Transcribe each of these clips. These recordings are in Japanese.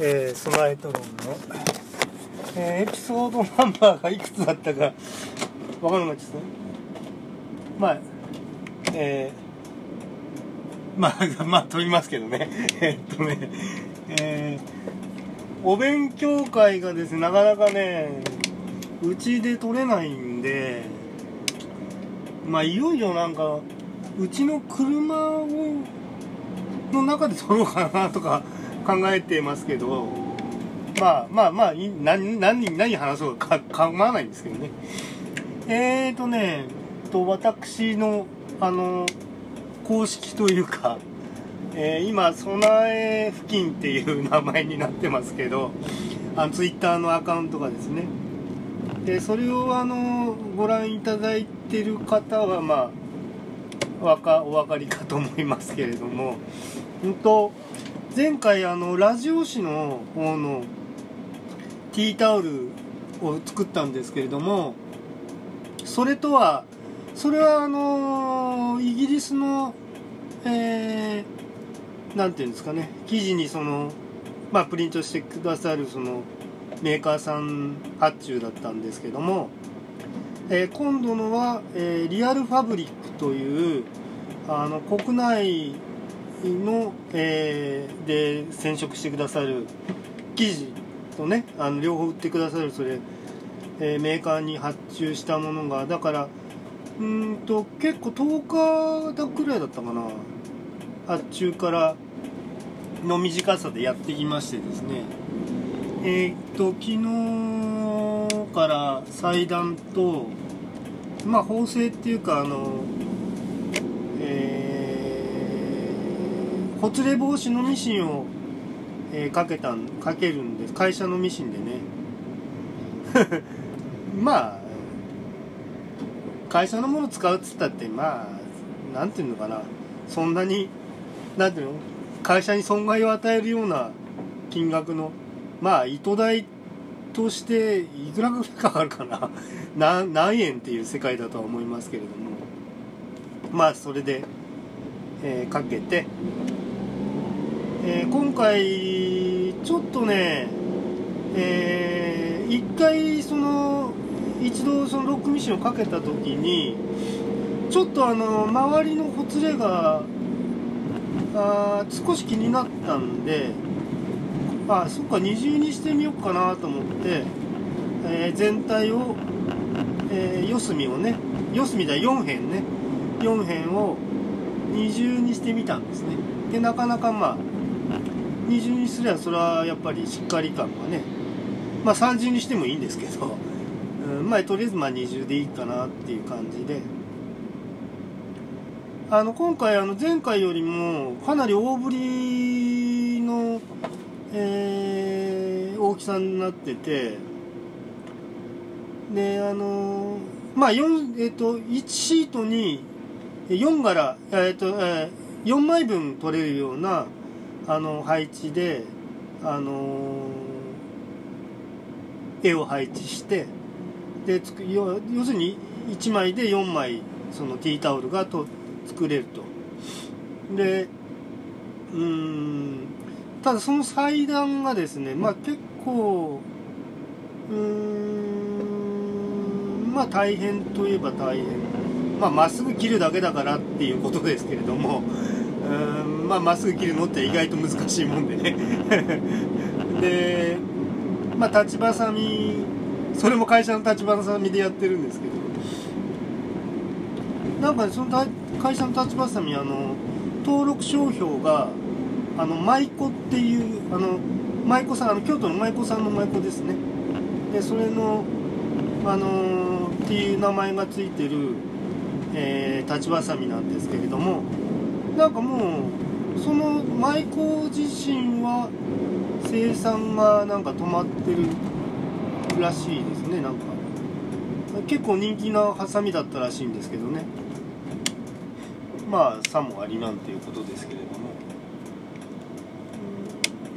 えー、スマイトロンの、えー、エピソードナンバーがいくつだったかわからなかったですね。まあえー、まあ まあ取りますけどね。えっとねえー、お勉強会がですねなかなかねうちで取れないんでまあいよいよなんかうちの車をの中で取ろうかなとか考えてますけどまあまあまあ何何何話そうか構わないんですけどね。えーとねと私のあの公式というか、えー、今備え付近っていう名前になってますけどあのツイッターのアカウントがですね。でそれをあのご覧いただいてる方はまあわかお分かりかと思いますけれども、うんと前回あのラジオ誌の方のティータオルを作ったんですけれどもそれとはそれはあのイギリスのえー、なんていうんですかね記事にそのまあプリントしてくださるそのメーカーさん発注だったんですけども、えー、今度のは、えー、リアルファブリックというあの国内の、えー、で染色してくださる生地とねあの両方売ってくださるそれ、えー、メーカーに発注したものがだからうんと結構10日だくらいだったかな。発注からの短さでやってきましてですね。えー、っと昨日から裁断とまあ縫製っていうかあのほつれ防止のミシンを、えー、かけたかけるんです。会社のミシンでね。まあ会社のもの使うっつったってまあなんていうのかな。そんなになんていうの？会社に損害を与えるような金額のまあ糸代としていくらぐらいかかるかな 何円っていう世界だとは思いますけれども。まあそれで、えー、かけてえー、今回ちょっとね、えー、一回その一度そのロックミシンをかけた時にちょっとあの周りのほつれがあ少し気になったんであそっか二重にしてみようかなと思って、えー、全体を、えー、四隅をね四隅だ4辺ね4辺を二重にしてみたんですね。でなかなかまあ二重にすればそれはやっぱりしっかり感がねまあ三重にしてもいいんですけど、うん、まあとりあえずまあ二重でいいかなっていう感じで。あの今回あの前回よりもかなり大ぶりの、えー、大きさになっててであのまあ4えっ、ー、と1シートに4柄えっ、ー、と、えー、4枚分取れるようなあの配置であの絵を配置してでつく要要するに1枚で4枚そのティータオルがと作れると。でうんただその裁断がですねまあ結構うんまあ大変といえば大変。まあまっすぐ切るだけだからっていうことですけれども。うんまあまっすぐ切るのって意外と難しいもんでね。でまあ立ちばさみそれも会社の立ちばさみでやってるんですけど。なんか、その会社の立ちばさみあの登録商標があの舞妓っていうあの舞妓さんあの京都の舞妓さんの舞妓ですね。でそれのあのー、っていう名前がついてる、えー、立ちばさみなんですけれども。なんかもうその舞妓自身は生産がなんか止まってるらしいですね。なんか。結構人気なハサミだったらしいんですけどね。まあさもありなんていうことですけれども。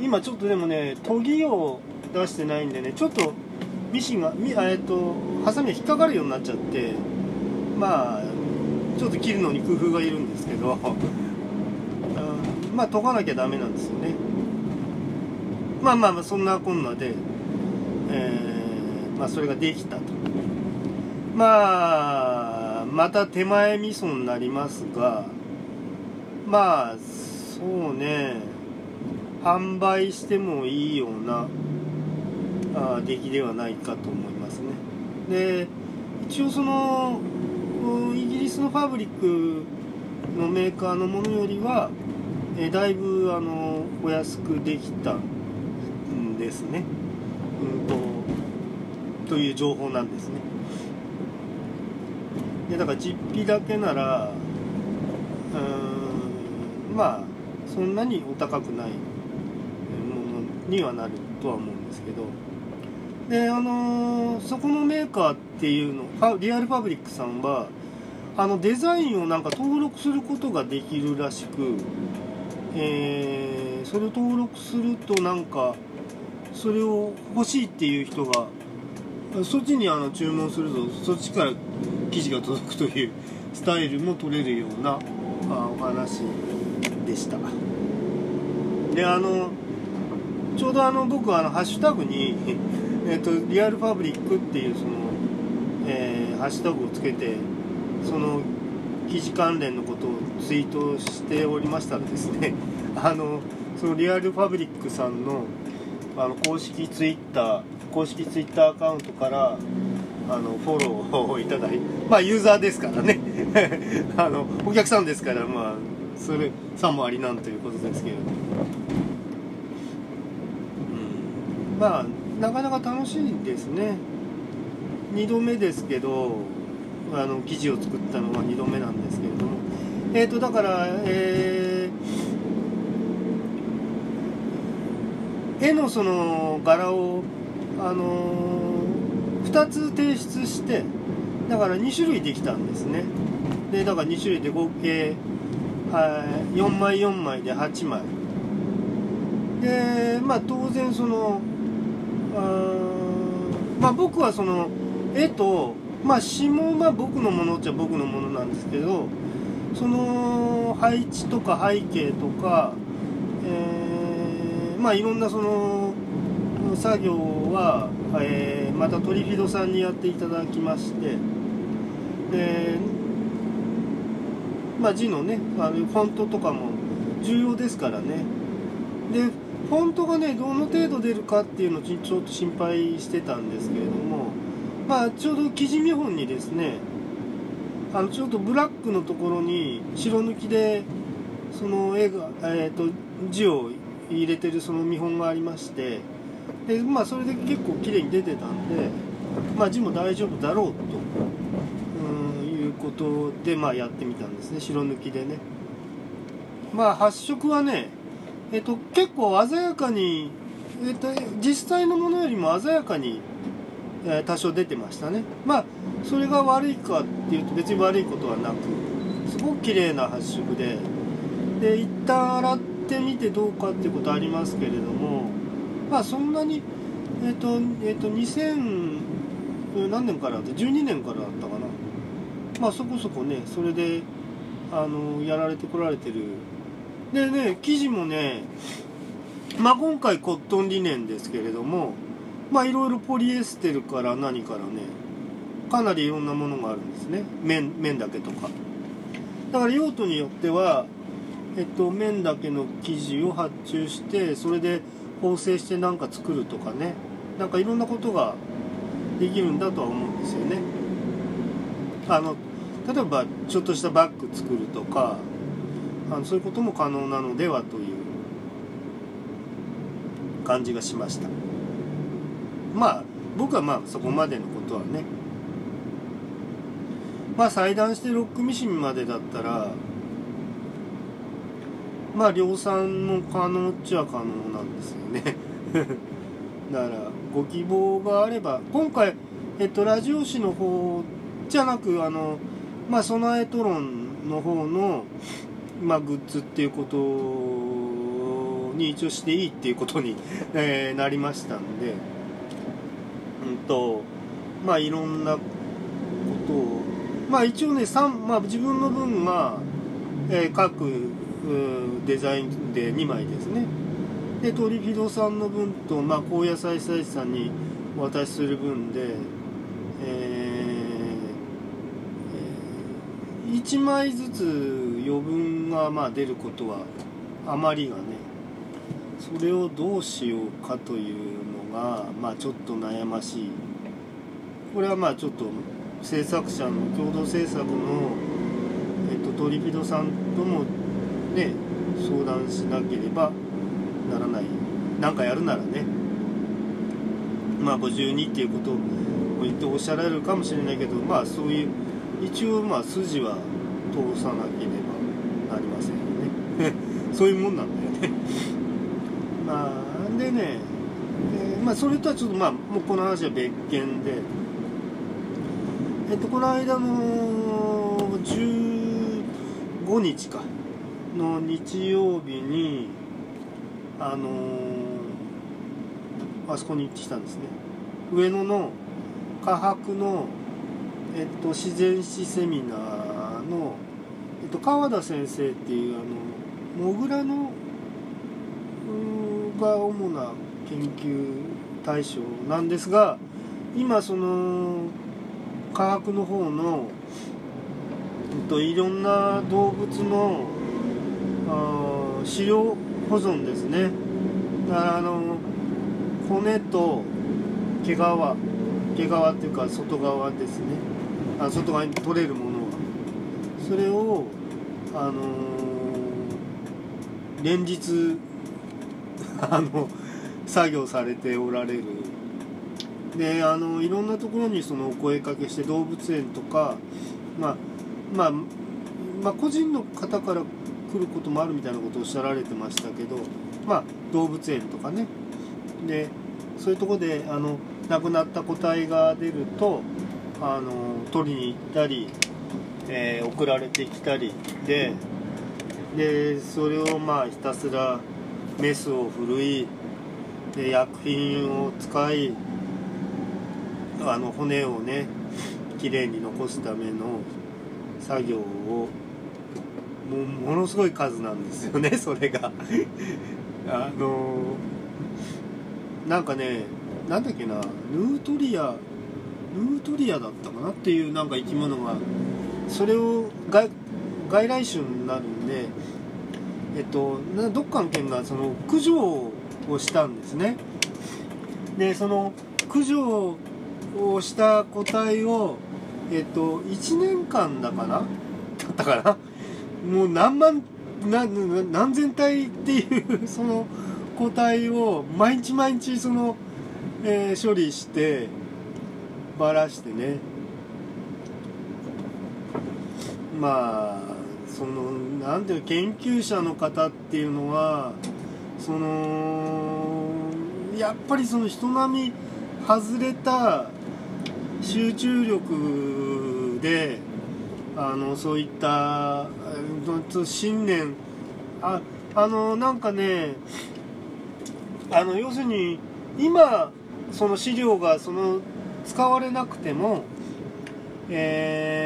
今ちょっとでもね研ぎを出してないんでねちょっとミシンがえっとハサミが引っかかるようになっちゃってまあちょっと切るのに工夫がいるんですけど。まあ解かなきゃダメなんですよね。まあまあまあそんなこんなで、えーまあ、それができたと。まあまた手前味噌になりますがまあそうね。販売してもいいようなあ出来ではないかと思いますね。で一応そのイギリスのファブリックのメーカーのものよりは、えだいぶあのお安くできたんですね、うんと、という情報なんですね。でだから実費だけならうんまあそんなにお高くないものにはなるとは思うんですけど。であのー、そこのメーカーっていうのリアルファブリックさんはあのデザインをなんか登録することができるらしく、えー、それを登録するとなんかそれを欲しいっていう人がそっちにあの注文するとそっちから生地が届くというスタイルも取れるようなあお話でした。であのちょうどあの僕あのハッシュタグに えーと、リアルファブリックっていうその、えー、ハッシュタグをつけてその記事関連のことをツイートしておりましたらですね あのそのリアルファブリックさんのあの公式ツイッター公式ツイッターアカウントからあのフォローをいただいて まあユーザーですからね。あのお客さんですからまあそれさもありなんということですけれども、うん、まあなかなか楽しいですね。2度目ですけどあの記事を作ったのは2度目なんですけれども。えっ、ー、とだからえー、絵のその柄をあのー、2つ提出してだから2種類できたんですね。でだから2種類で合計、はい、4枚4枚で8枚。でまあ当然そのあまあ僕はその絵とまあ詩もまあ僕のものっちゃ僕のものなんですけどその配置とか背景とか、えー、まあいろんなその作業は、えー、またトリフィドさんにやっていただきましてでまあ字のねあのフォントとかも重要ですからね。でフォントがねどの程度出るかっていうのをちょっと心配してたんですけれどもまあちょうど記事見本にですねあのちょっとブラックのところに白抜きでその絵が、えーと、字を入れてるその見本がありましてでまあそれで結構綺麗に出てたんでまあ字も大丈夫だろうということでまあやってみたんですね白抜きでね。まあ発色はねえっと、結構鮮やかに、えっと、実際のものよりも鮮やかに、え、多少出てましたね。まあそれが悪いかっていうと別に悪いことはなくすごく綺麗な発色でで一旦洗ってみてどうかっていうことありますけれどもまあそんなにえっとえっと2000何年からだって12年からだったかな。まあそこそこねそれであのやられてこられてる。でね生地もねまあ今回コットンリネンですけれどもまあいろいろポリエステルから何からねかなりいろんなものがあるんですね。綿綿だけとか。だから用途によってはえっと綿だけの生地を発注してそれで縫製して何か作るとかね。なんかいろんなことができるんだとは思うんですよね。あの例えばちょっとしたバッグ作るとかあのそういうことも可能なのではという感じがしました。まあ僕はまあそこまでのことはね。まあ裁断してロックミシンまでだったらまあ量産も可能っちゃ可能なんですよね。だからご希望があれば今回えっとラジオ誌の方じゃなくあのまあソナエトロンの方のまあ、グッズっていうことに一応していいっていうことに、えー、なりましたんで、んと、まあいろんなことを、まあ一応ね、まあ、自分の分が、えー、各デザインで2枚ですね。でトリフィドさんの分と、まあ、高野菜菜師さんにお渡しする分で、えー、1枚ずつ余分がまあ出ることは余りがねそれをどうしようかというのが、まあ、ちょっと悩ましい。これはまあちょっと制作者の共同制作の、えっと、トリフィドさんともね相談しなければならない。何かやるならね。まあ52っていうことを言っておっしゃられるかもしれないけどまあそういう一応まあ筋は通さなければなりませんよね。そういうもんなんだよね。まあでねでまあそれとはちょっとまあもうこの話は別件で。えっとこの間の15日か。の日曜日にあのー、あそこに行ってきたんですね。上野の科博の、えっと、自然史セミナーの、えっと、川田先生っていうあのモグラのが主な研究対象なんですが今その科学の方の、えっと、いろんな動物のあ資料保存ですね。あの骨と毛皮。毛皮っていうか外側ですね。あ外側に取れるものは。それをあのー、連日 あの作業されておられる。であのいろんなところにそのお声かけして動物園とかまあまあまあ個人の方から来ることもあるみたいなことをおっしゃられてましたけど、まあ、動物園とかね。でそういうとこであの亡くなった個体が出るとあの取りに行ったり、えー、送られてきたりででそれをまあひたすらメスを振るいで薬品を使いあの骨をねきれいに残すための作業をもものすごい数なんですよね それが。あのなんかねなんだっけなヌートリアヌートリアだったかな？っていうなんか生き物がそれを外外来種になるんでえっとどっかの県がその駆除ををしたんですね。でその駆除をした個体をえっと1年間だかな？だったかな？もう何万何何千体っていう その個体を毎日毎日その、えー、処理してばらしてね。まあそのなんていう研究者の方っていうのはそのやっぱりその人並み外れた集中力であのそういった信念ああのなんかねあの要するに今その資料がその使われなくても、え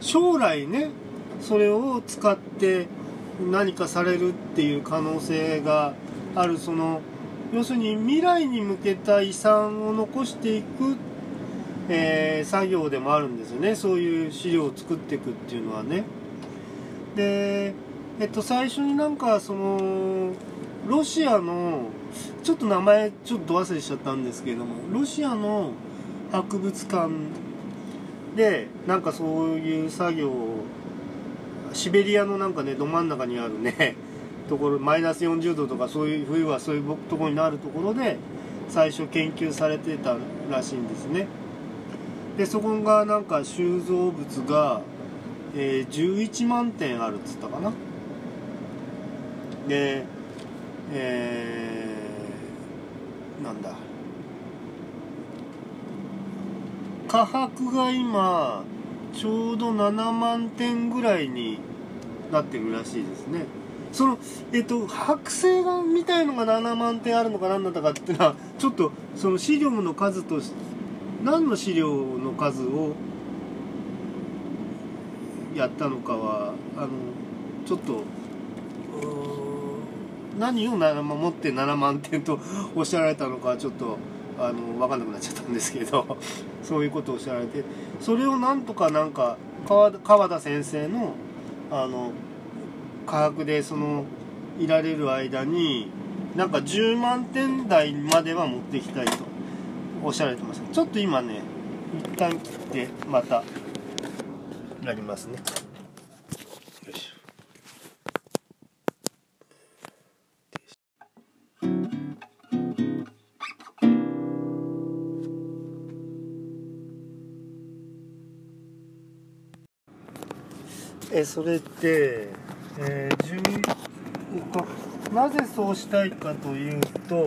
ー、将来ねそれを使って何かされるっていう可能性がある。その要するに未来に向けた遺産を残していくえー、作業でもあるんですよね。そういう資料を作っていくっていうのはね。でえっと最初になんかそのロシアのちょっと名前ちょっと忘れしちゃったんですけれどもロシアの博物館でなんかそういう作業をシベリアのなんかねど真ん中にあるね ところマイナス40度とかそういう冬はそういうとこになるところで最初研究されてたらしいんですね。でそこがなんか収蔵物が、えー、11万点あるっつったかなでえー、なんだ価格が今ちょうど7万点ぐらいになってるらしいですね。そのえっと剥製がみたいのが7万点あるのか何だったかっていうのはちょっとその資料の数とし何の資料の数をやったのかはあのちょっと何を7万持って7万点とおっしゃられたのかちょっとあの分かんなくなっちゃったんですけどそういうことをおっしゃられてそれをなんとかなんか川田先生のあの科学でそのいられる間になんか10万点台までは持っていきたいとおっしゃられてました。ちょっと今ね一旦切ってまたやりますね。えそれで、えー10えっと、なぜそうしたいかというと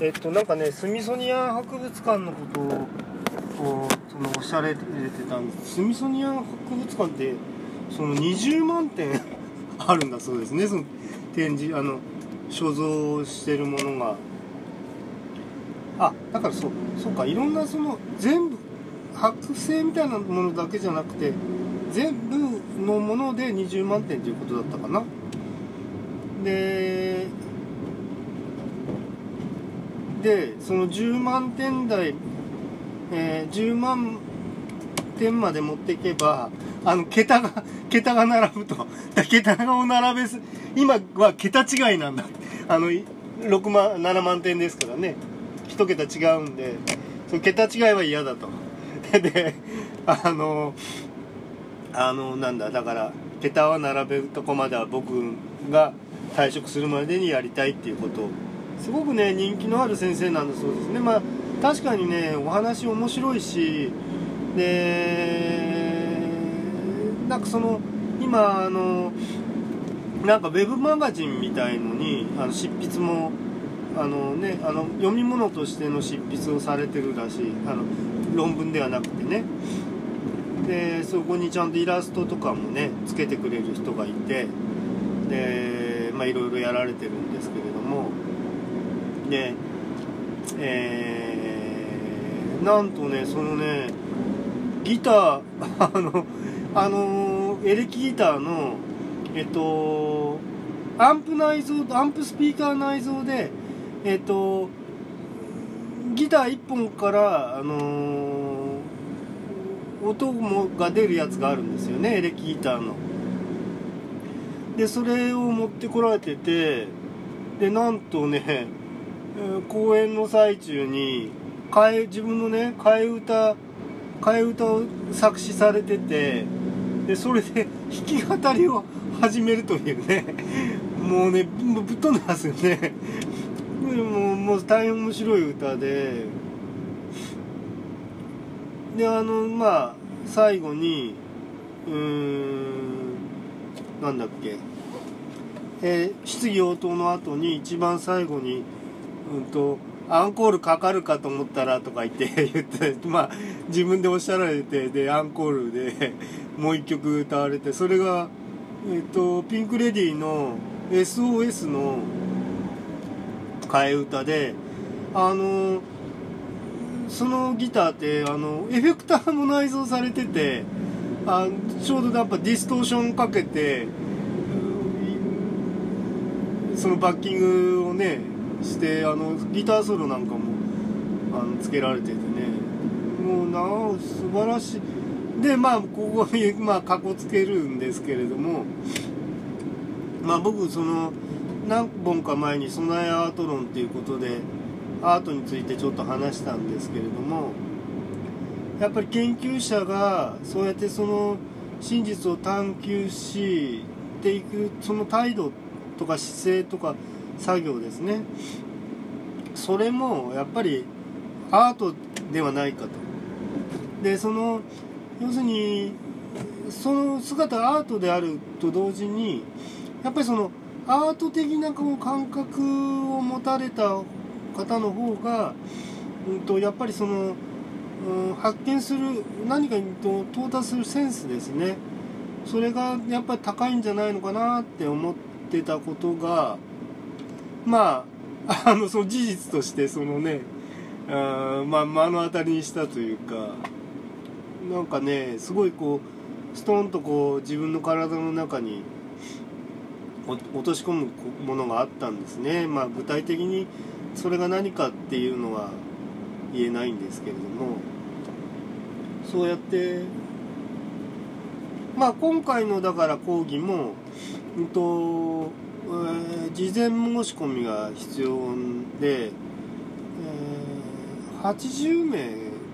えっとなんかねスミソニアン博物館のことをこうそのおしゃられてたんですスミソニアン博物館ってその20万点 あるんだそうですね。その展示あの所蔵してるものが。あだからそうそうか。いろんなその全部剥製みたいなものだけじゃなくて全部のもので20万点ということだったかな。ででその10万点台、えー10万点まで持っていけばあの桁が桁が並ぶと。桁を並べす。今は桁違いなんだ。あの6万7万点ですからね。一桁違うんでその桁違いは嫌だと。であのあのなんだだから桁は並べるとこまでは僕が退職するまでにやりたいっていうこと。すごくね人気のある先生なんだそうですね。まあ確かにねお話面白いしでなんかその今あのなんかウェブマガジンみたいのにあの執筆もあのねあの読み物としての執筆をされてるらしいあの論文ではなくてね。でそこにちゃんとイラストとかもねつけてくれる人がいてでまあいろいろやられてるんですけれどもでえー、なんとねそのねギター あのあのエレキギターのえっとアンプ内蔵アンプスピーカー内蔵でえっとギター1本からあの音もが出るやつがあるんですよねエレキギターの。でそれを持ってこられててでなんとね公演の最中に替え自分のね替え歌替え歌を作詞されててでそれで弾き語りを始めるというねもうねぶっ飛んでますよね。でももう大変面白い歌でであのまあ最後にうーんなんだっけ。えー質疑応答の後に一番最後にうんとアンコールかかるかと思ったらとか言って 言ってまあ自分でおっしゃられてでアンコールでもう一曲歌われてそれがえっ、とピンク・レディーの SOS の替え歌であのそのギターってあのエフェクターも内蔵されててあちょうどやっぱディストーションかけてそのバッキングをねしてあのギターソロなんかもあのつけられててね。もうなあ素晴らしい。でまあここに まあかこつけるんですけれどもまあ僕その何本か前に「備えアート論」っていうことでアートについてちょっと話したんですけれどもやっぱり研究者がそうやってその真実を探求していくその態度とか姿勢とか作業ですね。それもやっぱりアートではないかと。でその要するにその姿がアートであると同時にやっぱりそのアート的なこう感覚を持たれた方の方が、うん、とやっぱりその、うん、発見する何かに到達するセンスですね。それがやっぱり高いんじゃないのかなって思ってたことがまあ あのその事実としてそのねあまあ目の当たりにしたというかなんかねすごいこうストンとこう自分の体の中に落とし込むものがあったんですね、まあ、具体的にそれが何かっていうのは言えないんですけれどもそうやってまあ今回のだから講義も、うんとえー、事前申し込みが必要で、えー、80名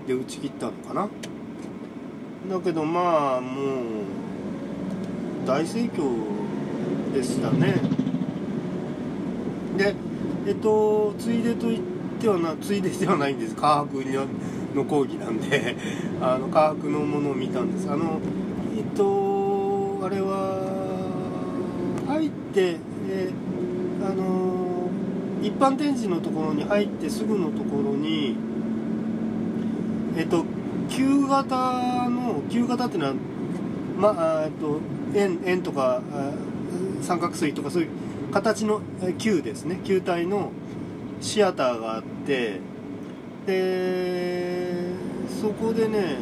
で打ち切ったのかな？だけどまあもう大盛況でしたね。でえっとついでと言ってはなついでではないんです。科学の講義なんで。あの科学のものを見たんです。あのえっとあれは入ってえあの一般展示のところに入ってすぐのところにえっと旧型の旧型っていうのはまあえっと円円とか三角錐とかそういう形の球ですね。球体のシアターがあってでそこでね、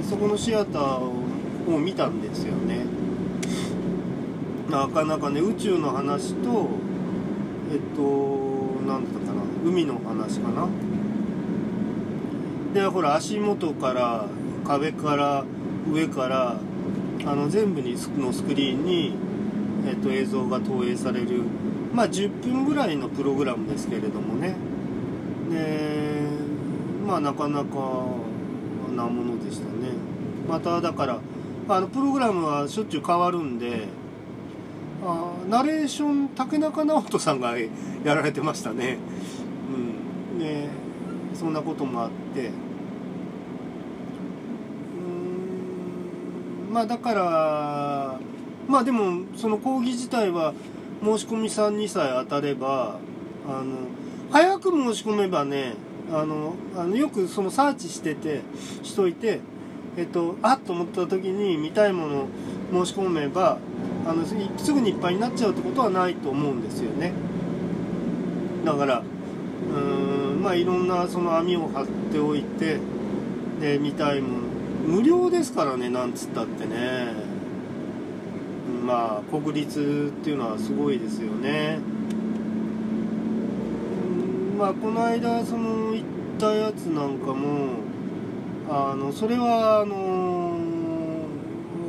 え、そこのシアターを見たんですよね。なかなかね宇宙の話とえっと何だったかな海の話かな。でほら足元から壁から上からあの全部にのスクリーンに、えっと、映像が投影される、まあ、10分ぐらいのプログラムですけれどもね。でまあなかなかなものでしたね。まただからあのプログラムはしょっちゅう変わるんであナレーション竹中直人さんが やられてましたね。うん。でそんなこともあって。うん。まあだからまあでもその講義自体は申し込みさんにさえ当たればあの早く申し込めばねあのあのよくそのサーチしててしといてえっとあっと思った時に見たいもの申し込めばあのすぐにいっぱいになっちゃうってことはないと思うんですよね。だからうーんまあいろんなその網を張っておいてで見たいもの。無料ですからねなんつったってね。まあ国立っていうのはすごいですよね。まあこの間その行ったやつなんかもあのそれはあの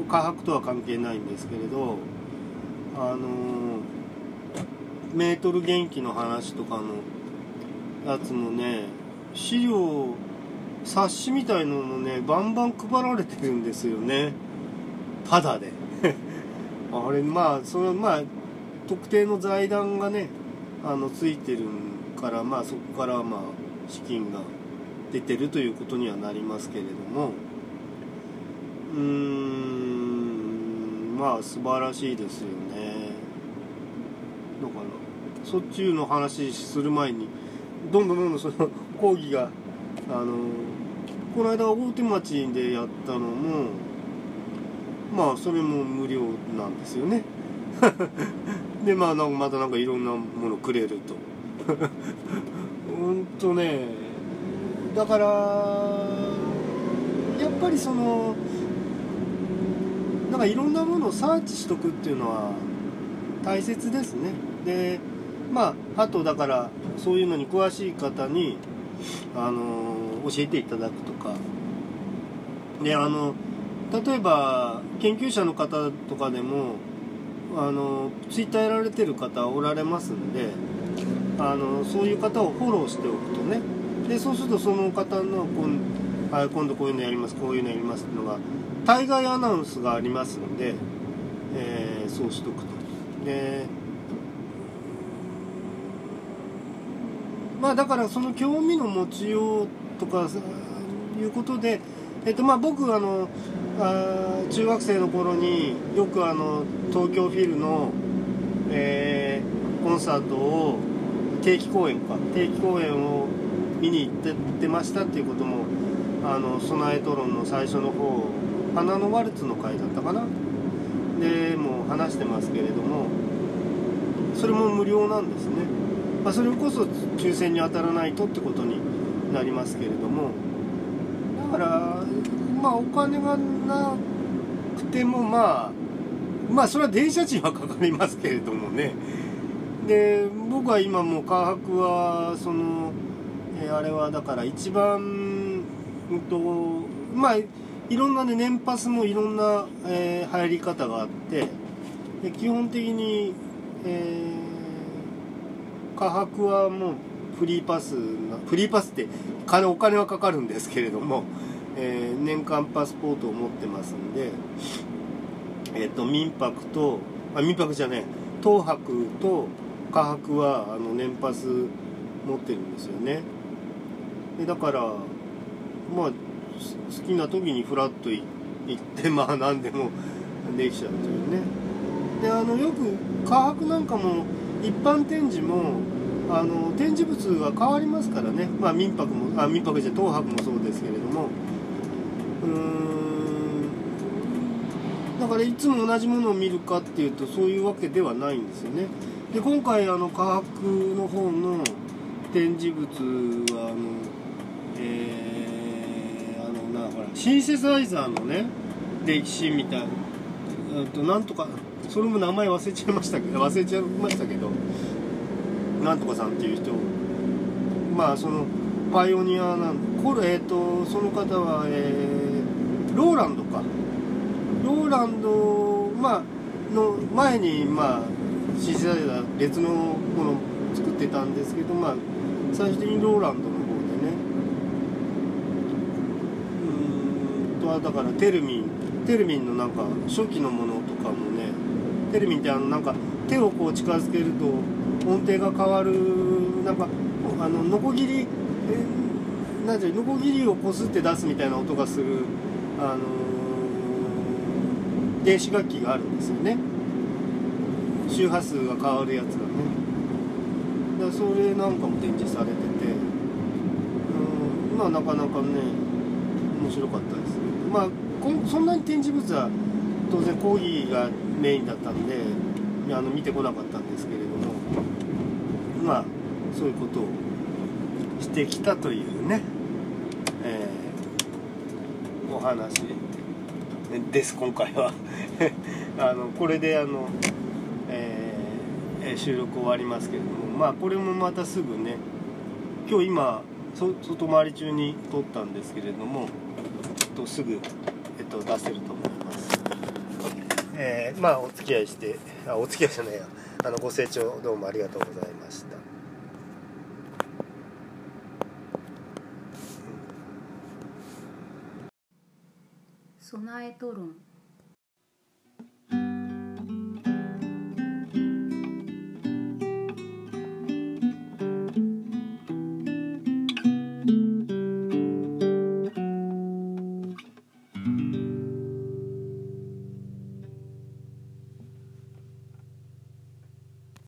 科博とは関係ないんですけれどあのメートル元気の話とかのやつもね資料冊子みたいのもねバンバン配られてるんですよね。ただで。あれまあそれまあ特定の財団がねあのついてるからまあそこからまあ資金が出てるということにはなりますけれども。うーんまあ素晴らしいですよね。だからそっちの話する前にどんどんどんどんその講義があのこの間大手町でやったのもまあそれも無料なんですよね。でまあなんかまたなんかいろんなものくれると。ほんとね。だからやっぱりそのなんかいろんなものをサーチしとくっていうのは大切ですね。でまああとだからそういうのに詳しい方にあの教えていただくとか。であの例えば研究者の方とかでもあのツイッターやられてる方おられますんであのそういう方をフォローしておくとねでそうするとその方の今,、はい、今度こういうのやりますこういうのやりますっていうのが対外アナウンスがありますので、えー、そうしとくと。でまあだからその興味の持ちようとかいうことで、えっとまあ、僕あのあ中学生の頃によくあの東京フィルの、えー、コンサートを定期公演か定期公演を見に行ってってましたっていうこともあの備えトロンの最初の方花のワルツの回だったかな？でも話してますけれどもそれも無料なんですね、まあ、それこそ抽選に当たらないとってことになりますけれどもからまあお金がなくてもまあまあそれは電車賃はかかりますけれどもね。で僕は今もう科博はその、えあれはだから一番うんとまあいろんなね年パスもいろんな、えー入り方があってで基本的に、えー、科博はもうフリーパスなフリーパスって金お金はかかるんですけれども、えー年間パスポートを持ってますんで、えっと民泊とあ民泊じゃねえ東博と科博はあの年パス持ってるんですよね。でだからまあ好きな時にフラッと行ってまあ何でもできちゃうというね。であのよく科博なんかも一般展示もあの展示物が変わりますからね。まあ民泊もあ民泊じゃ東博もそうですけれども。うーん。だからいつも同じものを見るかっていうとそういうわけではないんですよね。で今回あの科博の方の展示物はあのえー、あのなほらシンセサイザーのね歴史みたいなうんとなんとかそれも名前忘れちゃいましたけど忘れちゃいましたけど。なんとかさんっていう人まあそのパイオニアなんこれえっ、とその方はえー、ローランドか。ローランド、まあの前にまあシンセサイザー別のものを作ってたんですけどまあ最終的にローランドの方でね。うんとはだからテルミン。テルミンのなんか初期のものとかもね。テルミンってあのなんか手をこう近づけると音程が変わるなんかあのノコギリえなんていうノコギリをこすって出すみたいな音がするあの電子楽器があるんですよね。周波数が変わるやつがね。だからそれなんかも展示されててうんまあなかなかね面白かったです。まあそんなに展示物は当然講義がメインだったんであの見てこなかったんそういうことをしてきたというね、えーお話。です今回は。あのこれであの、えー収録終わりますけれども。まあこれもまたすぐね今日今外回り中に撮ったんですけれどもとすぐ、えっと、出せると思います。えーまあお付き合いしてあお付き合いじゃないや。あのご清聴どうもありがとうございました備えと論。